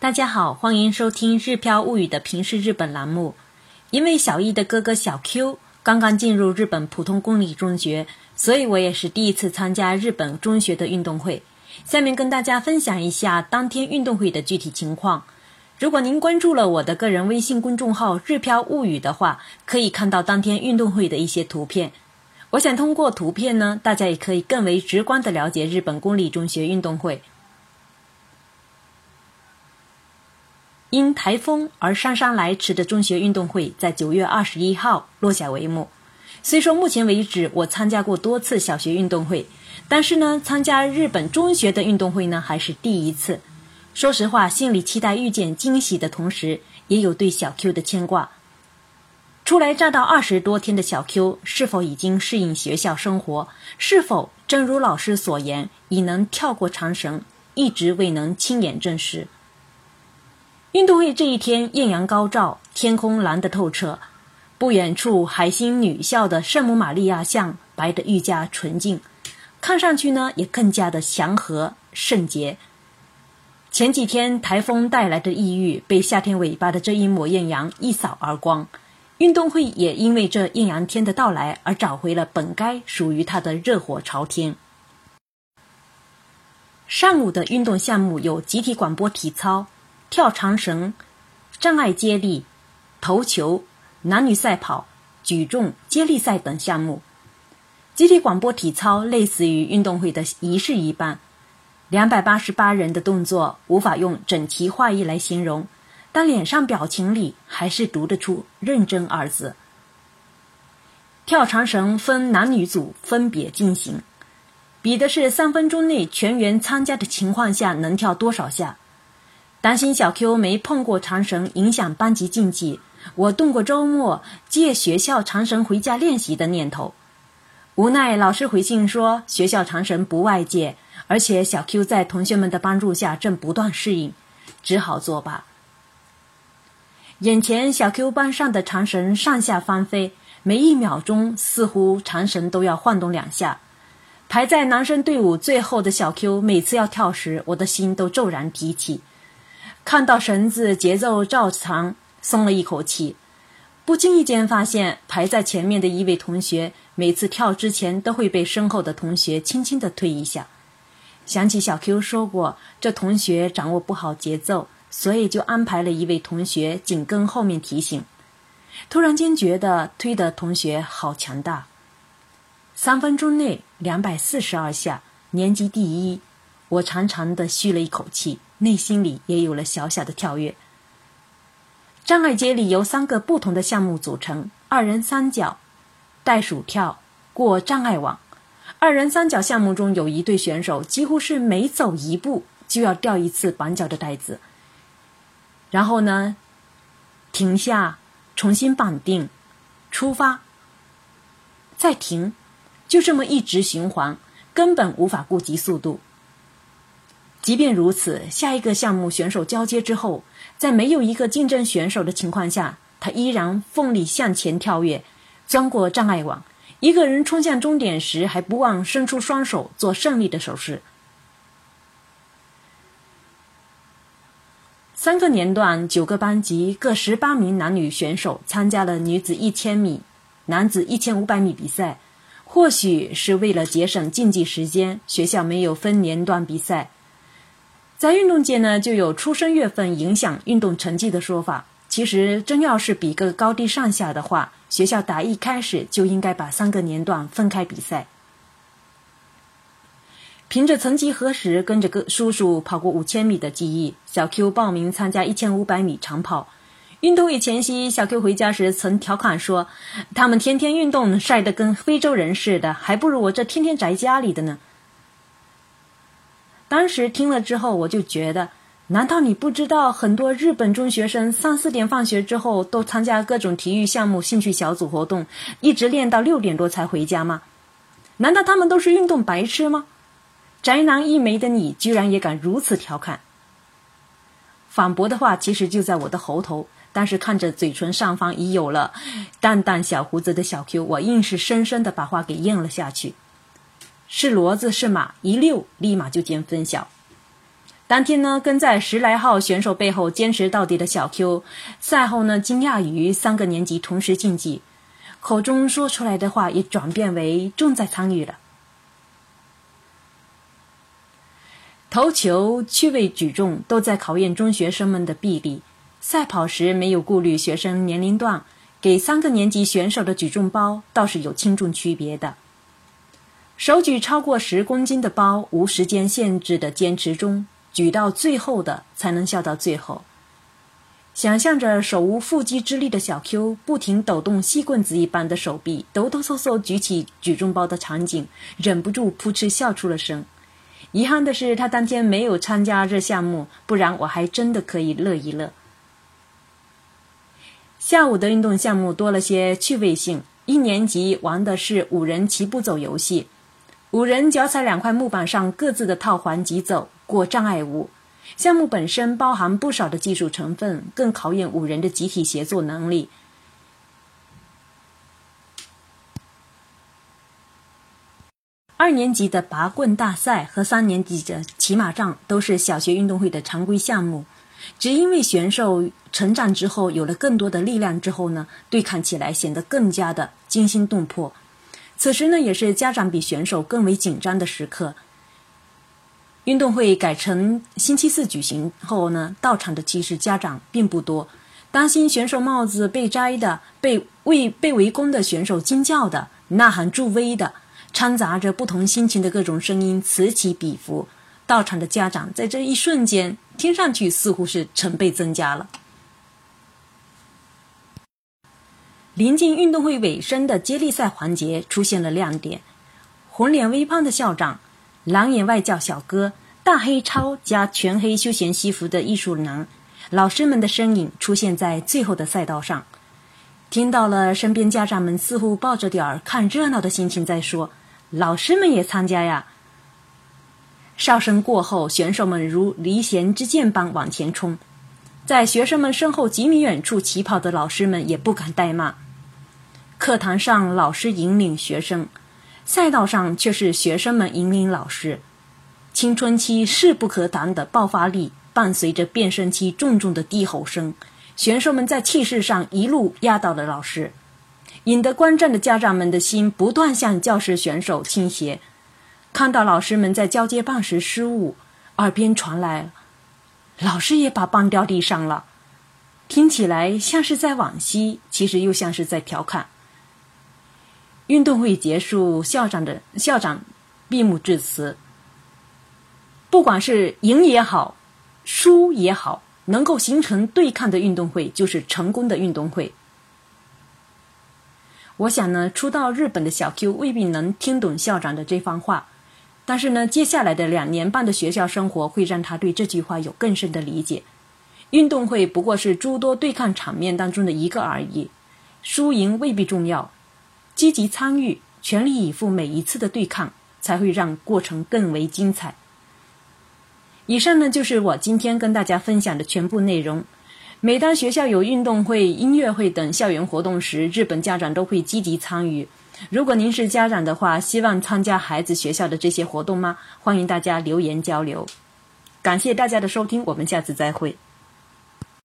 大家好，欢迎收听《日飘物语》的平视日本栏目。因为小易的哥哥小 Q 刚刚进入日本普通公立中学，所以我也是第一次参加日本中学的运动会。下面跟大家分享一下当天运动会的具体情况。如果您关注了我的个人微信公众号“日飘物语”的话，可以看到当天运动会的一些图片。我想通过图片呢，大家也可以更为直观的了解日本公立中学运动会。因台风而姗姗来迟的中学运动会在九月二十一号落下帷幕。虽说目前为止我参加过多次小学运动会，但是呢，参加日本中学的运动会呢还是第一次。说实话，心里期待遇见惊喜的同时，也有对小 Q 的牵挂。初来乍到二十多天的小 Q，是否已经适应学校生活？是否正如老师所言，已能跳过长绳？一直未能亲眼证实。运动会这一天，艳阳高照，天空蓝得透彻。不远处，海星女校的圣母玛利亚像白得愈加纯净，看上去呢也更加的祥和圣洁。前几天台风带来的抑郁，被夏天尾巴的这一抹艳阳一扫而光。运动会也因为这艳阳天的到来而找回了本该属于它的热火朝天。上午的运动项目有集体广播体操。跳长绳、障碍接力、投球、男女赛跑、举重、接力赛等项目。集体广播体操类似于运动会的仪式一般，两百八十八人的动作无法用整齐划一来形容，但脸上表情里还是读得出“认真”二字。跳长绳分男女组分别进行，比的是三分钟内全员参加的情况下能跳多少下。担心小 Q 没碰过长绳影响班级竞技，我动过周末借学校长绳回家练习的念头。无奈老师回信说学校长绳不外借，而且小 Q 在同学们的帮助下正不断适应，只好作罢。眼前小 Q 班上的长绳上下翻飞，每一秒钟似乎长绳都要晃动两下。排在男生队伍最后的小 Q 每次要跳时，我的心都骤然提起。看到绳子节奏照常，松了一口气。不经意间发现，排在前面的一位同学，每次跳之前都会被身后的同学轻轻地推一下。想起小 Q 说过，这同学掌握不好节奏，所以就安排了一位同学紧跟后面提醒。突然间觉得推的同学好强大。三分钟内两百四十二下，年级第一，我长长的吁了一口气。内心里也有了小小的跳跃。障碍接力由三个不同的项目组成：二人三角、袋鼠跳、过障碍网。二人三角项目中有一对选手，几乎是每走一步就要掉一次绑脚的袋子。然后呢，停下，重新绑定，出发，再停，就这么一直循环，根本无法顾及速度。即便如此，下一个项目选手交接之后，在没有一个竞争选手的情况下，他依然奋力向前跳跃，钻过障碍网。一个人冲向终点时，还不忘伸出双手做胜利的手势。三个年段，九个班级，各十八名男女选手参加了女子一千米、男子一千五百米比赛。或许是为了节省竞技时间，学校没有分年段比赛。在运动界呢，就有出生月份影响运动成绩的说法。其实，真要是比个高低上下的话，学校打一开始就应该把三个年段分开比赛。凭着曾几何时跟着个叔叔跑过五千米的记忆，小 Q 报名参加一千五百米长跑。运动会前夕，小 Q 回家时曾调侃说：“他们天天运动，晒得跟非洲人似的，还不如我这天天宅家里的呢。”当时听了之后，我就觉得，难道你不知道很多日本中学生三四点放学之后都参加各种体育项目、兴趣小组活动，一直练到六点多才回家吗？难道他们都是运动白痴吗？宅男一枚的你，居然也敢如此调侃！反驳的话其实就在我的喉头，但是看着嘴唇上方已有了淡淡小胡子的小 Q，我硬是深深的把话给咽了下去。是骡子是马，一溜立马就见分晓。当天呢，跟在十来号选手背后坚持到底的小 Q，赛后呢惊讶于三个年级同时竞技，口中说出来的话也转变为重在参与了。投球、趣味举重都在考验中学生们的臂力。赛跑时没有顾虑学生年龄段，给三个年级选手的举重包倒是有轻重区别的。手举超过十公斤的包，无时间限制的坚持中。举到最后的才能笑到最后。想象着手无缚鸡之力的小 Q 不停抖动细棍子一般的手臂，抖抖嗦嗦举起举重包的场景，忍不住扑哧笑出了声。遗憾的是，他当天没有参加这项目，不然我还真的可以乐一乐。下午的运动项目多了些趣味性，一年级玩的是五人齐步走游戏，五人脚踩两块木板上各自的套环疾走。过障碍物项目本身包含不少的技术成分，更考验五人的集体协作能力。二年级的拔棍大赛和三年级的骑马仗都是小学运动会的常规项目，只因为选手成长之后有了更多的力量之后呢，对抗起来显得更加的惊心动魄。此时呢，也是家长比选手更为紧张的时刻。运动会改成星期四举行后呢，到场的其实家长并不多，担心选手帽子被摘的、被为被围攻的选手惊叫的、呐喊助威的，掺杂着不同心情的各种声音此起彼伏。到场的家长在这一瞬间，听上去似乎是成倍增加了。临近运动会尾声的接力赛环节出现了亮点，红脸微胖的校长。蓝眼外教小哥，大黑超加全黑休闲西服的艺术男，老师们的身影出现在最后的赛道上。听到了，身边家长们似乎抱着点儿看热闹的心情在说：“老师们也参加呀！”哨声过后，选手们如离弦之箭般往前冲，在学生们身后几米远处起跑的老师们也不敢怠慢。课堂上，老师引领学生。赛道上却是学生们引领老师，青春期势不可挡的爆发力伴随着变声期重重的低吼声，选手们在气势上一路压倒了老师，引得观战的家长们的心不断向教师选手倾斜。看到老师们在交接棒时失误，耳边传来“老师也把棒掉地上了”，听起来像是在惋惜，其实又像是在调侃。运动会结束，校长的校长闭幕致辞。不管是赢也好，输也好，能够形成对抗的运动会就是成功的运动会。我想呢，初到日本的小 Q 未必能听懂校长的这番话，但是呢，接下来的两年半的学校生活会让他对这句话有更深的理解。运动会不过是诸多对抗场面当中的一个而已，输赢未必重要。积极参与，全力以赴每一次的对抗，才会让过程更为精彩。以上呢，就是我今天跟大家分享的全部内容。每当学校有运动会、音乐会等校园活动时，日本家长都会积极参与。如果您是家长的话，希望参加孩子学校的这些活动吗？欢迎大家留言交流。感谢大家的收听，我们下次再会。